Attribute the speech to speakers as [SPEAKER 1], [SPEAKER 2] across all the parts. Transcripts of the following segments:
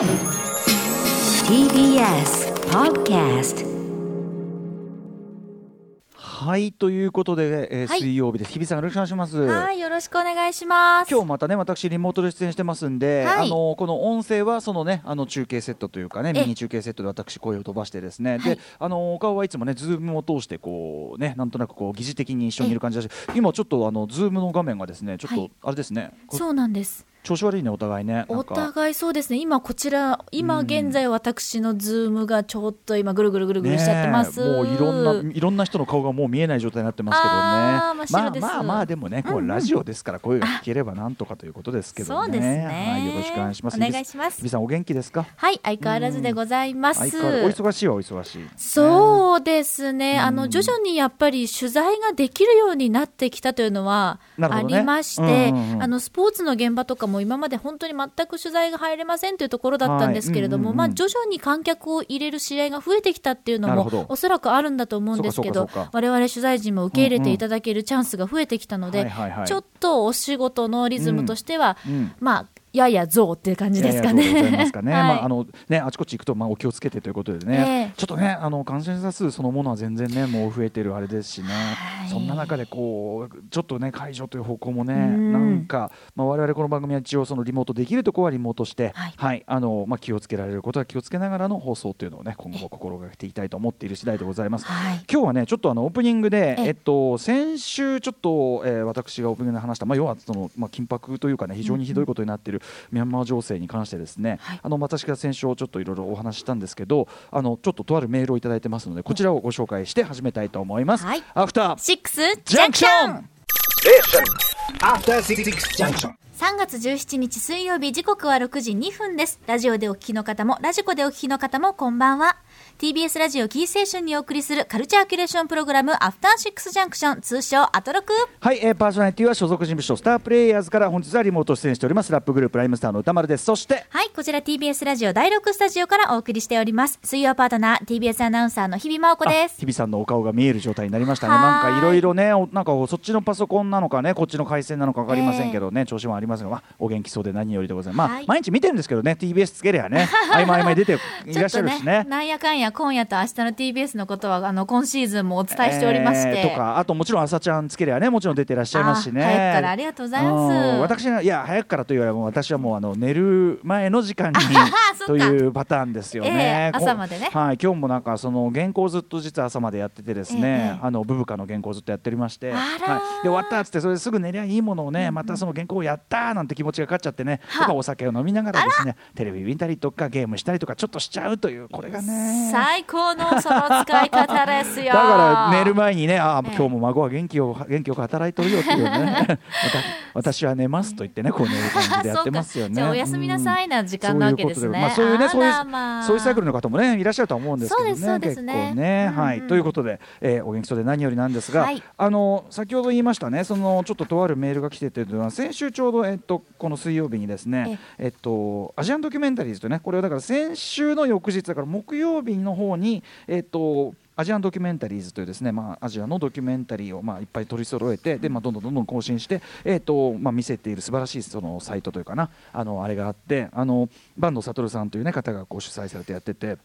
[SPEAKER 1] TBS Podcast
[SPEAKER 2] はいということで、えー
[SPEAKER 3] はい。
[SPEAKER 2] 水曜日です。日比さんよろしくお願いします。
[SPEAKER 3] はい、よろしくお願いします。
[SPEAKER 2] 今日またね私リモートで出演してますんで、
[SPEAKER 3] はい。
[SPEAKER 2] あのこの音声はそのねあの中継セットというかね
[SPEAKER 3] え
[SPEAKER 2] ミニ中継セットで私声を飛ばしてですね、
[SPEAKER 3] はい。
[SPEAKER 2] であのお顔はいつもねズームを通してこうねなんとなくこう疑似的に一緒にいる感じだし今ちょっとあのズームの画面がですねちょっと
[SPEAKER 3] はい。
[SPEAKER 2] あれですね、こ
[SPEAKER 3] そうなんです。
[SPEAKER 2] 調子悪いねお互いね。
[SPEAKER 3] お
[SPEAKER 2] か。
[SPEAKER 3] 互いそうですね。今こちら、今
[SPEAKER 2] うん
[SPEAKER 3] 現在私のズームがちょっと今ぐるぐるぐるぐるしちゃってます。
[SPEAKER 2] ねえもういろんないろんな人の顔がもう見えない状態になってますけどね。まあまあまあでもねこ
[SPEAKER 3] う
[SPEAKER 2] ラジオですから声が聞ければなんとかということですけどね。
[SPEAKER 3] そうですね。
[SPEAKER 2] はいよろしくお願いします。
[SPEAKER 3] お願いします。
[SPEAKER 2] 日比。さんお元気ですか？
[SPEAKER 3] はい、相変わらずでございます。
[SPEAKER 2] お忙しいはお忙しい。
[SPEAKER 3] そうですね、あ
[SPEAKER 2] うん。
[SPEAKER 3] の徐々にやっぱり取材ができるようになってきたというのはありまして、あのスポーツの現場とかも今まで本当に全く取材が入れませんというところだったんですけれども、まあ、徐々に観客を入れる試合が増えてきたっていうのもおそらくあるんだと思うんですけど
[SPEAKER 2] そうかそうかそうか。
[SPEAKER 3] 我々取材陣も受け入れていただけるチャンスが増えてきたので、ちょっとお仕事のリズムとしては、
[SPEAKER 2] うん。
[SPEAKER 3] まあやや増っていう感じですかね。
[SPEAKER 2] ますかね。
[SPEAKER 3] はい。
[SPEAKER 2] まああのねあちこち行くとまあお気をつけてということでね、
[SPEAKER 3] ええ。
[SPEAKER 2] ちょっとねあの感染者数そのものは全然ねもう増えてるあれですしね。
[SPEAKER 3] い。
[SPEAKER 2] そんな中でこうちょっとね解除という方向もね
[SPEAKER 3] うん。
[SPEAKER 2] なんかまあ我々この番組は一応そのリモートできるところはリモートして
[SPEAKER 3] はい。
[SPEAKER 2] はいあのまあ気をつけられることは気をつけながらの放送というのをね今後も心がけていきたいと思っている次第でございます。
[SPEAKER 3] はい。
[SPEAKER 2] 今日はねちょっとあのオープニングで、
[SPEAKER 3] ええ。
[SPEAKER 2] えっと、先週ちょっと、えー私がオープニングで話した、まあ、要はその、まあ、緊迫というかね非常にひどいことになっているミャンマー情勢に関してですね、
[SPEAKER 3] はい
[SPEAKER 2] あの私が先週ちょっといろいろお話ししたんですけどあのちょっととあるメールをいただいてますのでこちらをご紹介して始めたいと思います。
[SPEAKER 3] はい
[SPEAKER 2] アフター
[SPEAKER 3] シックス
[SPEAKER 2] ジャンクション
[SPEAKER 4] After Six Junction.
[SPEAKER 3] 3月17日水曜日時刻は6時2分です。ラジオでお聞きの方も、ラジコでお聞きの方もこんばんは。TBS ラジオキーステーションにお送りするカルチャーキュレーションプログラムアフターシックスジャンクション通称アトロク。
[SPEAKER 2] はい、えー、パーソナリティは所属事務所スタープレイヤーズから本日はリモート出演しておりますラップグループライムスターの歌丸ですそして
[SPEAKER 3] はい、こちら TBS ラジオ第6スタジオからお送りしております。水曜パートナー TBS アナウンサーの日々真央子です。
[SPEAKER 2] 日比さんのお顔が見える状態になりましたね。なんかいろいろね、おなんかそっちのパソコンなのかね、こっちの回線なのかわかりませんけどね、調子もありますが、まあ、お元気そうで何よりでございます。まあ、
[SPEAKER 3] はい
[SPEAKER 2] 毎日見てるんですけどね、TBS つけりゃね、合間合間に出ていらっしゃるしね。
[SPEAKER 3] なんやかんや今夜と明日の TBS のことはあの今シーズンもお伝えしておりまして。
[SPEAKER 2] えーとかあともちろん朝ちゃんつけりゃねもちろん出てらっしゃいますしね。
[SPEAKER 3] あ早くからありがとうございます。
[SPEAKER 2] ん私はいや早くからというよりはもう私はもうあの寝る前の時間に
[SPEAKER 3] そ
[SPEAKER 2] というパターンですよね、
[SPEAKER 3] ええ
[SPEAKER 2] こ
[SPEAKER 3] 朝までね。
[SPEAKER 2] はい今日もなんかその原稿ずっと実は朝までやっててですね、
[SPEAKER 3] ええ
[SPEAKER 2] あのブブカの原稿ずっとやっておりまして。はい、で終わったっつってそれですぐ寝りゃいいものをね、またその原稿をやったーなんて気持ちが勝っちゃってね。
[SPEAKER 3] は
[SPEAKER 2] とかお酒を飲みながらですねテレビ見たりとかゲームしたりとかちょっとしちゃうというこれがね
[SPEAKER 3] 最高のその使い方ですよ。
[SPEAKER 2] だから寝る前にね、あ今日も孫は元気を元気よく働いてるよっていうね、私は寝ますと言ってね、こう寝る感じでやってますよね。
[SPEAKER 3] おやすみなさいな時間なわけですね。
[SPEAKER 2] まあ、そういうね、そういう、そういうサイクルの方もね、いらっしゃるとは思うんですけどね、結
[SPEAKER 3] ね
[SPEAKER 2] 構ね、
[SPEAKER 3] うんうん
[SPEAKER 2] はい、ということで、えーお元気そうで何よりなんですが、
[SPEAKER 3] はい。
[SPEAKER 2] あの先ほど言いましたね、そのちょっととあるメールが来ててというのは、先週ちょうどえっとこの水曜日にですね、えっとアジアンドキュメンタリーズとね、これはだから先週の翌日だから木曜日の方にえっとアジアンドキュメンタリーズというですね、まあ、アジアのドキュメンタリーを、まあ、いっぱい取り揃えてで、まあ、どんどんどんどん更新して、えーとまあ、見せている素晴らしいそのサイトというかなあのあれがあってあの坂東悟さんという、ね、方がこう主催されてやってて。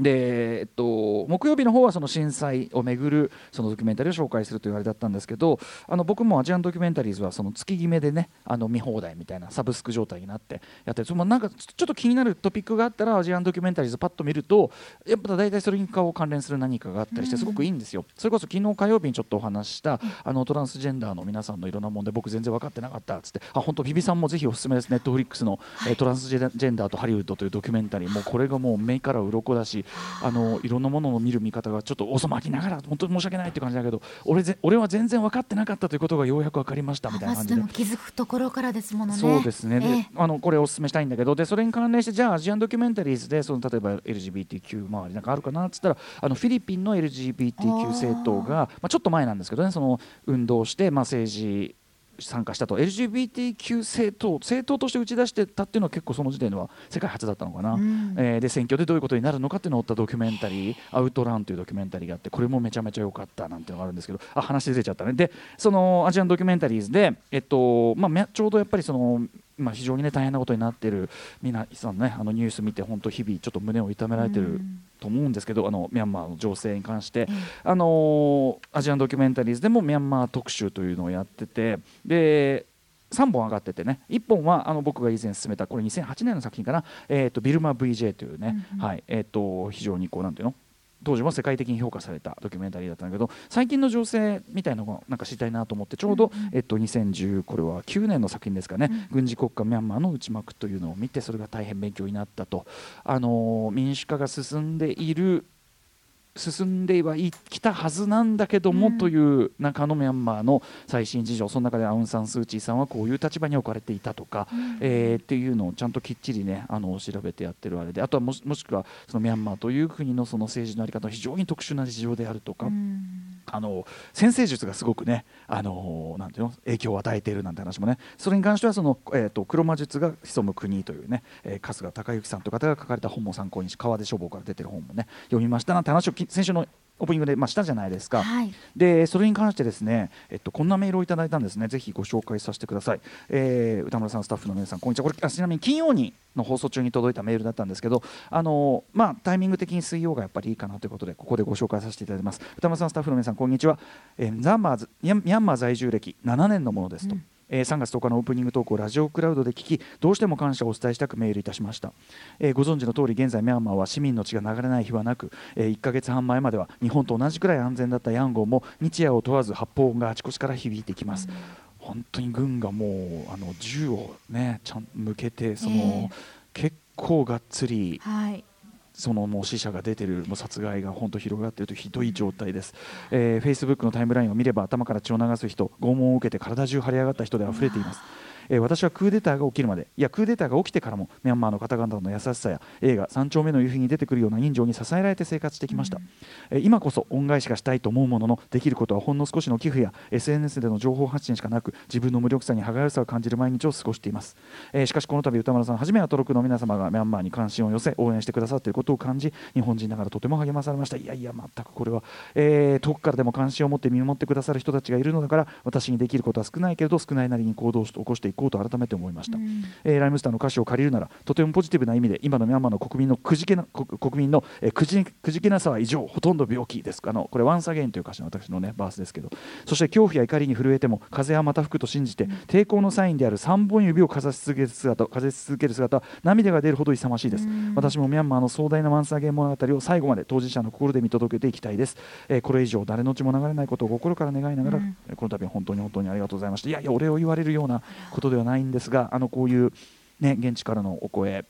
[SPEAKER 2] でえっと、木曜日の方はその震災をめぐるそのドキュメンタリーを紹介するというあれだったんですけどあの僕もアジアンドキュメンタリーズはその月決めでねあの見放題みたいなサブスク状態になってやってそのなんかちょっと気になるトピックがあったらアジアンドキュメンタリーズパッと見るとやっぱ大体それに関連する何かがあったりしてすごくいいんですよ、それこそ昨日火曜日にちょっとお話ししたあのトランスジェンダーの皆さんのいろんな問題僕全然分かってなかったっつってあ本当ビビさんもぜひおすすめですネットフリックスの、えートランスジェンダーとハリウッドというドキュメンタリー。もうこれがもう目から鱗だしあのいろんなものを見る見方がちょっと遅まきながら本当に申し訳ないって感じだけど俺ぜ俺は全然分かってなかったということがようやく分かりましたみたいな感じで
[SPEAKER 3] まで。気づくところからですものね。
[SPEAKER 2] そうですね、
[SPEAKER 3] ええ
[SPEAKER 2] あのこれお勧めしたいんだけどでそれに関連してじゃあアジアンドキュメンタリー。ズでその例えば LGBTQ 周りなんかあるかなっつったらあのフィリピンの LGBTQ 政党がまあ、ちょっと前なんですけどねその運動して、まあ、政治参加したと。LGBTQ 政党政党として打ち出してたっていうのは結構その時点では世界初だったのかな、
[SPEAKER 3] ん。
[SPEAKER 2] えーで選挙でどういうことになるのかっていうのを追ったドキュメンタリー「アウトラン」というドキュメンタリーがあってこれもめちゃめちゃ良かったなんていうのがあるんですけどあ話出ちゃったね。でそのアジアンドキュメンタリーズで、えっとまあ、めちょうどやっぱりその今非常にね大変なことになっている皆さんねあのニュース見て本当日々ちょっと胸を痛められてると思うんですけど、あのミャンマーの情勢に関して、あのアジアンドキュメンタリーズでもミャンマー特集というのをやっててで3本上がっててね1本はあの僕が以前進めたこれ2008年の作品かな、えー、とビルマ VJ というね、はいえー、と非常にこうなんていうの当時も世界的に評価されたドキュメンタリーだったんだけど最近の情勢みたいなのがなんか知りたいなと思ってちょうど、えっと、2010これは9年の作品ですかね、軍事国家ミャンマーの内幕というのを見てそれが大変勉強になったと、あの民主化が進んでいる進んではいきたはずなんだけども、という中のミャンマーの最新事情。その中でアウン・サン・スー・チーさんはこういう立場に置かれていたとか、えーっていうのをちゃんときっちりねあの調べてやってるあれで。あとはもしもしくはそのミャンマーという国のその政治の在り方の非常に特殊な事情であるとか。あの先生術がすごくねあのなんていうの影響を与えているなんて話もねそれに関してはその、えー、と黒魔術が潜む国というね、えー春日孝之さんという方が書かれた本も参考にし川出書房から出てる本もね読みましたなんて話を先週のオープニングで、まあ、したじゃないですか、
[SPEAKER 3] はい。
[SPEAKER 2] でそれに関してですね、えっと、こんなメールをいただいたんですね。ぜひご紹介させてください、えー歌村さんスタッフの皆さんこんにちは。これあちなみに金曜にの放送中に届いたメールだったんですけどあのまあタイミング的に水曜がやっぱりいいかなということでここでご紹介させていただきます。歌村さんスタッフの皆さんこんにちは、えーザンマーズミャンマー在住歴7年のものですと、えー3月10日のオープニングトークをラジオクラウドで聞きどうしても感謝をお伝えしたくメールいたしました、えーご存知の通り現在ミャンマーは市民の血が流れない日はなく、え1ヶ月半前までは日本と同じくらい安全だったヤンゴンも日夜を問わず発砲音があちこちから響いてきます、本当に軍がもうあの銃をねちゃん向けてその、
[SPEAKER 3] ええ。
[SPEAKER 2] 結構がっつり
[SPEAKER 3] はい
[SPEAKER 2] そのもう死者が出てるもう殺害が本当広がっているとひどい状態です、えー、フェイスブックのタイムラインを見れば頭から血を流す人拷問を受けて体中腫れ上がった人で溢れています。えー私はクーデターが起きるまでいやクーデターが起きてからもミャンマーの方々の優しさや映画「三丁目の夕日」に出てくるような人情に支えられて生活してきました、えー今こそ恩返しがしたいと思うもののできることはほんの少しの寄付や SNS での情報発信しかなく自分の無力さに歯がゆさを感じる毎日を過ごしています、えーしかしこの度歌丸さんはじめはトロクの皆様がミャンマーに関心を寄せ応援してくださっていることを感じ日本人ながらとても励まされました。いやいや全くこれは、えー遠くからでも関心を持って見守ってくださる人たちがいるのだから私にできることは少ないけれど少ないなりに行動を起こしていこうと改めて思いました、えーライムスターの歌詞を借りるならとてもポジティブな意味で今のミャンマーの国民のくじけな国国民の、えーくじくじけなさは異常ほとんど病気です。あのこれ「ワンサゲインという歌詞の私のねバースですけど。そして恐怖や怒りに震えても風はまた吹くと信じて抵抗のサインである3本指をかざし続ける姿かざし続ける姿は涙が出るほど勇ましいです。私もミャンマーの壮大なワンサゲイン物語を最後まで当事者の心で見届けていきたいです、えーこれ以上誰の血も流れないことを心から願いながら、えーこの度は本当に本当にありがとうございました。いやいやお礼を言われるようなことではないんですがあのこういうね現地からのお声、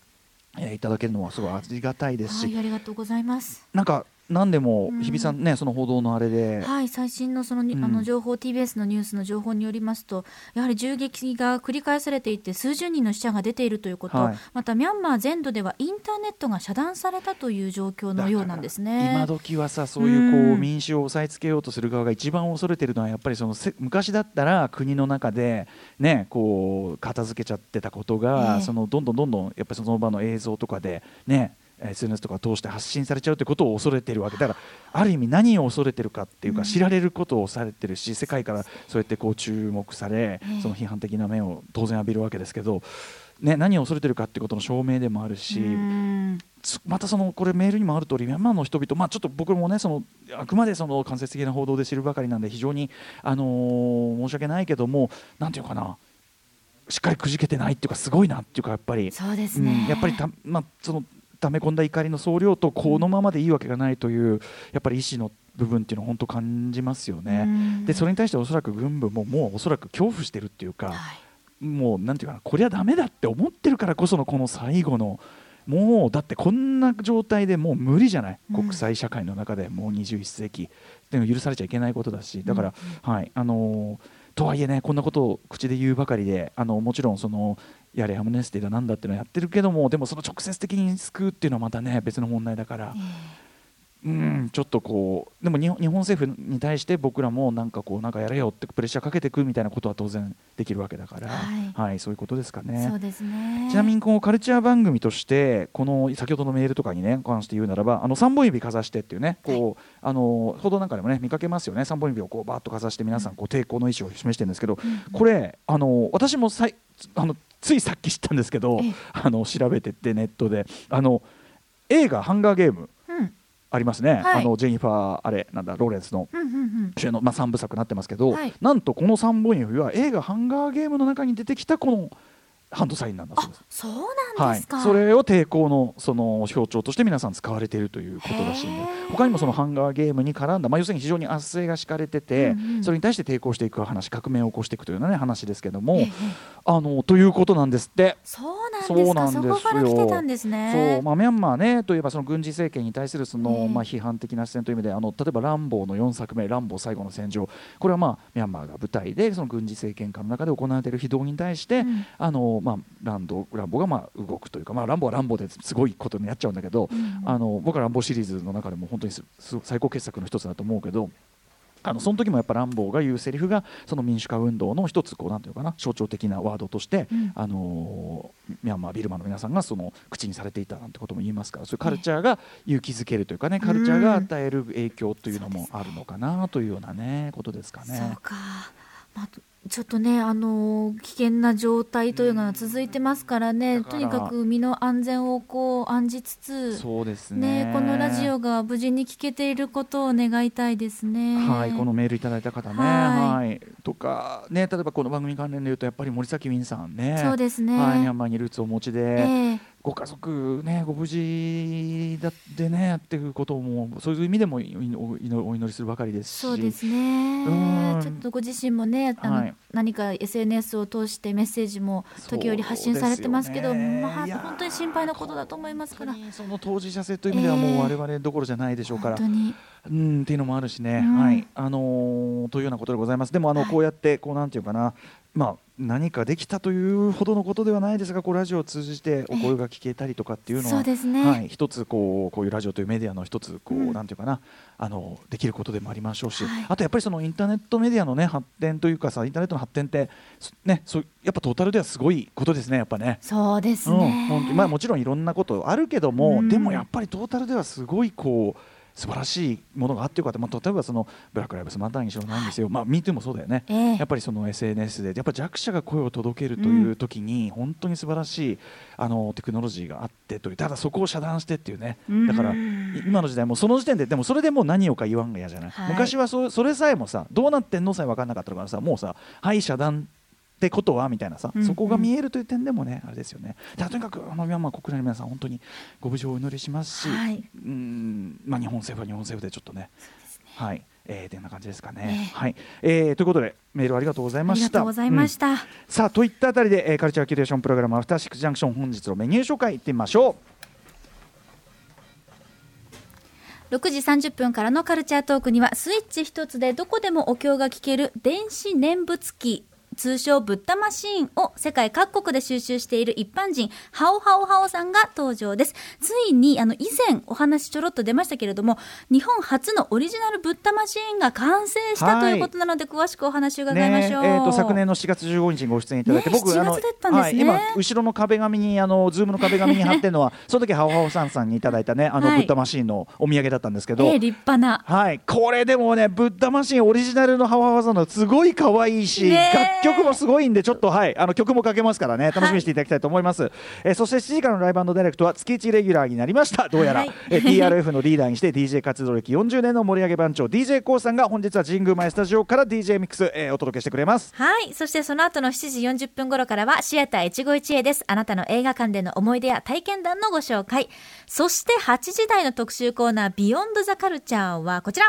[SPEAKER 2] えーいただけるのはすごいありがたいですし、
[SPEAKER 3] はいありがとうございます。
[SPEAKER 2] なんか何でも
[SPEAKER 3] うん。
[SPEAKER 2] 日比さんね、その報道のあれで、
[SPEAKER 3] はい最新のそのあの情報 TBS のニュースの情報によりますとやはり銃撃が繰り返されていて数十人の死者が出ているということ、
[SPEAKER 2] はい。
[SPEAKER 3] またミャンマー全土ではインターネットが遮断されたという状況のようなんですね。
[SPEAKER 2] 今時はさそういうこう、
[SPEAKER 3] うん。
[SPEAKER 2] 民主を抑えつけようとする側が一番恐れてるのはやっぱりそのせ昔だったら国の中でねこう片付けちゃってたことが、
[SPEAKER 3] ええ。
[SPEAKER 2] そのどんどんどんどんやっぱりその場の映像とかでね SNS とか通して発信されちゃうってことを恐れてるわけ。だからある意味何を恐れてるかっていうか、
[SPEAKER 3] うん。
[SPEAKER 2] 知られることをされてるし世界からそうやってこう注目され、
[SPEAKER 3] ええ
[SPEAKER 2] その批判的な目を当然浴びるわけですけど、ね、何を恐れてるかっていうことの証明でもあるし。またそのこれメールにもある通りミャンマーの人々、まあ、ちょっと僕もねそのあくまでその間接的な報道で知るばかりなんで非常に、あのー申し訳ないけどもなんていうかなしっかりくじけてないっていうかすごいなっていうかやっぱり、
[SPEAKER 3] そうです
[SPEAKER 2] うん
[SPEAKER 3] ね、
[SPEAKER 2] やっぱりた、まあ、その溜め込んだ怒りの総量とこのままでいいわけがないというやっぱり意思の部分っていうのを本当感じますよね。
[SPEAKER 3] うん。
[SPEAKER 2] でそれに対しておそらく軍部ももうおそらく恐怖してるっていうか、
[SPEAKER 3] はい。
[SPEAKER 2] もうなんていうかなこりゃだめだって思ってるからこそのこの最後のもうだってこんな状態でもう無理じゃない、
[SPEAKER 3] うん。
[SPEAKER 2] 国際社会の中でもう21世紀。っていうの許されちゃいけないことだし。だから、はい。あのーとはいえねこんなことを口で言うばかりであのもちろんそのやれアムネスティだなんだっていうのはやってるけどもでもその直接的に救うっていうのはまたね別の問題だから
[SPEAKER 3] え。
[SPEAKER 2] うんちょっとこうでも日本日本政府に対して僕らもなんかこうなんかやれよってプレッシャーかけていくみたいなことは当然できるわけだから、
[SPEAKER 3] はい。
[SPEAKER 2] そういうことですか
[SPEAKER 3] え
[SPEAKER 2] ね。
[SPEAKER 3] そうですね。
[SPEAKER 2] ちなみにこのカルチャー番組としてこの先ほどのメールとかにね関して言うならばあの3本指かざしてっていうねこう、あの報道なんかでもね見かけますよね。3本指をこうバーッとかざして皆さんこう抵抗の意思を示してるんですけど、これあの私もさいあのついさっき知ったんですけど
[SPEAKER 3] ええ。
[SPEAKER 2] あの調べてってネットで。あの映画「ハンガーゲーム。
[SPEAKER 3] うん」
[SPEAKER 2] ありますね、
[SPEAKER 3] はい。
[SPEAKER 2] あのジェニファーあれなんだローレンスの。主演の、まあ、3部作になってますけど、
[SPEAKER 3] はい。
[SPEAKER 2] なんとこの3本指は映画「ハンガーゲーム」の中に出てきたこのハンドサインなんだそう
[SPEAKER 3] あ
[SPEAKER 2] です。
[SPEAKER 3] そうなん
[SPEAKER 2] はい
[SPEAKER 3] ですか、、
[SPEAKER 2] それを抵抗のその象徴として皆さん使われているということらしいんで他にもそのハンガーゲームに絡んだ、まあ、要するに非常に圧政が敷かれてて、
[SPEAKER 3] うんうん。
[SPEAKER 2] それに対して抵抗していく話革命を起こしていくというような、ね、話ですけども、
[SPEAKER 3] ええ。
[SPEAKER 2] あのということなんですって。
[SPEAKER 3] そう
[SPEAKER 2] そうなんですよ。
[SPEAKER 3] こから来てたんですね。
[SPEAKER 2] そう。まあ、ミャンマーねといえばその軍事政権に対するその、
[SPEAKER 3] ええ。
[SPEAKER 2] まあ、批判的な視線という意味であの例えば「ランボー」の4作目「ランボー最後の戦場」これは、まあ、ミャンマーが舞台でその軍事政権下の中で行われている非道に対して、
[SPEAKER 3] うん。
[SPEAKER 2] あのまあ、ランドランボーがまあ動くというか、まあ、ランボーはランボーです。ごいことになっちゃうんだけど、
[SPEAKER 3] うん。
[SPEAKER 2] あの僕はランボーシリーズの中でも本当に最高傑作の一つだと思うけど。あのその時もやっぱランボーが言うセリフがその民主化運動の一つこうなんていうのかな象徴的なワードとして、
[SPEAKER 3] うん。
[SPEAKER 2] あのーミャンマービルマの皆さんがその口にされていたなんてことも言いますからそういうカルチャーが勇気づけるというかねカルチャーが与える影響というのもあるのかなというようなねことですか
[SPEAKER 3] そう
[SPEAKER 2] ね。
[SPEAKER 3] か、まあ、ちょっとね、あのー危険な状態というのが続いてますからね、
[SPEAKER 2] だから。
[SPEAKER 3] とにかく身の安全をこう案じつつ、
[SPEAKER 2] そうですね。
[SPEAKER 3] ね、このラジオが無事に聞けていることを願いたいですね。
[SPEAKER 2] はい、このメールいただいた方ね、
[SPEAKER 3] は
[SPEAKER 2] はいい、とかね、例えばこの番組関連で言うとやっぱり森崎ウィンさんね、
[SPEAKER 3] そうですね。
[SPEAKER 2] はい、ミャンマーにルーツをお持ちで、
[SPEAKER 3] ええ
[SPEAKER 2] ご家族ね、ご無事だってねっていうこともそういう意味でもいお祈りするばかりですし、
[SPEAKER 3] そうですね。
[SPEAKER 2] うん。
[SPEAKER 3] ちょっとご自身もねあの、
[SPEAKER 2] はい。
[SPEAKER 3] 何か SNS を通してメッセージも時折発信されてますけど
[SPEAKER 2] ね
[SPEAKER 3] まあ本当に心配なことだと思いますから。
[SPEAKER 2] その当事者性という意味ではもう我々どころじゃないでしょうから、
[SPEAKER 3] 本当に。
[SPEAKER 2] うんっていうのもあるしね、
[SPEAKER 3] うん。
[SPEAKER 2] はい。あのーというようなことでございます。でもあの、
[SPEAKER 3] はい。
[SPEAKER 2] こうやってこうなんていうかな。まあ何かできたというほどのことではないですがこうラジオを通じてお声が聞けたりとかっていうのは、
[SPEAKER 3] そうですね。
[SPEAKER 2] はい、一つこうこういうラジオというメディアの一つこう、
[SPEAKER 3] うん。
[SPEAKER 2] なんていうかなあのできることでもありましょうし、
[SPEAKER 3] はい。
[SPEAKER 2] あとやっぱりそのインターネットメディアのね発展というかさインターネットの発展ってそねそうやっぱトータルではすごいことですねやっぱね。
[SPEAKER 3] そうです
[SPEAKER 2] うん、
[SPEAKER 3] ね、
[SPEAKER 2] 本当に。まあもちろんいろんなことあるけども、
[SPEAKER 3] うん。
[SPEAKER 2] でもやっぱりトータルではすごいこう素晴らしいものがあってよかった、まあ、例えばそのブラック・ライブズ・マターにしろなんですよ、まあ、MeToo もそうだよね、
[SPEAKER 3] ええ。
[SPEAKER 2] やっぱりその SNS でやっぱ弱者が声を届けるという時に、本当に素晴らしいあのテクノロジーがあってというただそこを遮断してっていうね、
[SPEAKER 3] うん。
[SPEAKER 2] だからい今の時代もうその時点ででもそれでもう何をか言わんが嫌じゃない、
[SPEAKER 3] はい。
[SPEAKER 2] 昔はそそれさえもさどうなってんのさえ分かんなかったからさもうさはい遮断ってことはみたいなさ、
[SPEAKER 3] うん
[SPEAKER 2] そこが見えるという点でもねあれですよね。とにかくあのミャンマー国内の皆さん本当にご無事をお祈りしますし、
[SPEAKER 3] はい。
[SPEAKER 2] うんまあ、日本政府は日本政府でちょっとねはい。えー、てな感じですかね。
[SPEAKER 3] ね
[SPEAKER 2] はい、えーということでメールありがとうござい
[SPEAKER 3] あ
[SPEAKER 2] ました。
[SPEAKER 3] りがとうございました、
[SPEAKER 2] うん。さあといったあたりで、えーカルチャーキュレーションプログラムアフターシックスジャンクション本日のメニュー紹介いってみましょ
[SPEAKER 3] 6時30分からのカルチャートークにはスイッチ一つでどこでもお経が聞ける電子念仏機通称ブッダマシーンを世界各国で収集している一般人ハオハオハオさんが登場です。ついにあの以前お話ちょろっと出ましたけれども日本初のオリジナルブッダマシーンが完成したということなので、詳しくお話。伺いましょう、
[SPEAKER 2] えーと昨年の7月15日にご出演いただいて、
[SPEAKER 3] ね
[SPEAKER 2] 僕あの
[SPEAKER 3] 7月だったんですね。
[SPEAKER 2] はい、今後ろの壁紙にあのズームの壁紙に貼ってるのはその時ハオハオさんさんにいただいたねあの、
[SPEAKER 3] はい。
[SPEAKER 2] ブッダマシーンのお土産だったんですけど。
[SPEAKER 3] えー立派な。
[SPEAKER 2] はい、これでもね、ブッダマシンオリジナルのハワハワさんのすごい可愛いし、
[SPEAKER 3] ね
[SPEAKER 2] 曲もすごいんで、ちょっとはい、あの曲もかけますからね、楽しみにしていただきたいと思います。えーそして7時からのライブダイレクトは月1レギュラーになりました。どうやら、
[SPEAKER 3] はい
[SPEAKER 2] えー TRF のリーダーにして DJ 活動歴40年の盛り上げ番長 DJ コウさんが本日は神宮前スタジオから DJ ミックス、えーお届けしてくれます。
[SPEAKER 3] はい。そしてその後の7時40分頃からはシアター一期一会です。あなたの映画館での思い出や体験談のご紹介。そして8時台の特集コーナービヨンドザカルチャーはこちら。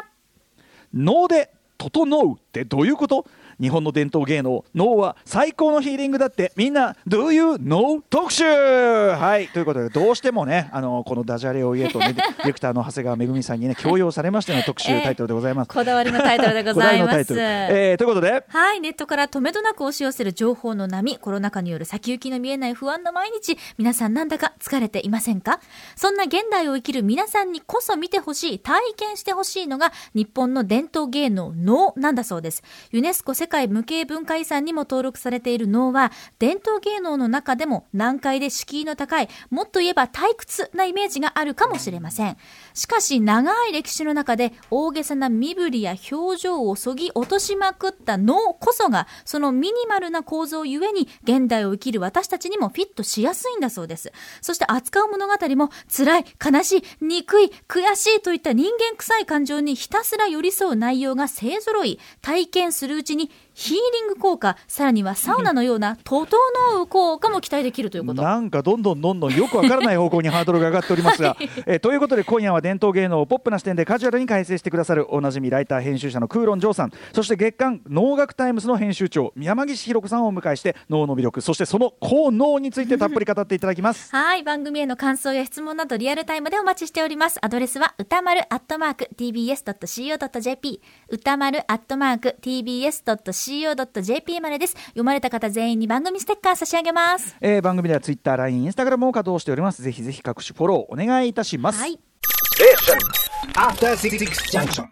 [SPEAKER 2] 脳で整うってどういうこと？日本の伝統芸能脳は最高のヒーリングだってみんな Do you know? 特集はいということでどうしてもねあのこのダジャレを言えとね ディレクターの長谷川めぐみさんにね強要されましての特集
[SPEAKER 3] ええ
[SPEAKER 2] タイトルでございます。
[SPEAKER 3] こだわりのタイトルでございます。
[SPEAKER 2] えーということで
[SPEAKER 3] はい。ネットから止めどなく押し寄せる情報の波、コロナ禍による先行きの見えない不安な毎日、皆さんなんだか疲れていませんか？そんな現代を生きる皆さんにこそ見てほしい、体験してほしいのが日本の伝統芸能能なんだそうです。ユネスコ世界界無形文化遺産にも登録されている能は、伝統芸能の中でも難解で敷居の高い、もっと言えば退屈なイメージがあるかもしれません。しかし、長い歴史の中で大げさな身振りや表情をそぎ落としまくった能こそが、そのミニマルな構造ゆえに、現代を生きる私たちにもフィットしやすいんだそうです。そして扱う物語も、辛い、悲しい、憎い、悔しいといった人間臭い感情にひたすら寄り添う内容が勢揃い、体験するうちにヒーリング効果、さらにはサウナのような整う効果も期待できるということ。
[SPEAKER 2] なんかどんどんどんどんよくわからない方向にハードルが上がっておりますが、えーということで今夜は伝統芸能をポップな視点でカジュアルに解説してくださるおなじみライター編集者のクーロン・ジョーさんそして月刊能楽タイムズの編集長山岸弘子さんをお迎えして能の魅力そしてその効能についてたっぷり語っていただきます。
[SPEAKER 3] はい。番組への感想や質問などリアルタイムでお待ちしております。アドレスは歌丸アットマーク tbs.co.jp 歌丸アットマーク tbs.co.jp までです。読まれた方全員に番組ステッカー差し上げます。
[SPEAKER 2] えー番組ではツイッター、LINE、インスタグラムも稼働しております。ぜひぜひ各種フォローお願いいたします。
[SPEAKER 3] はい。
[SPEAKER 4] Station. After Six Junction.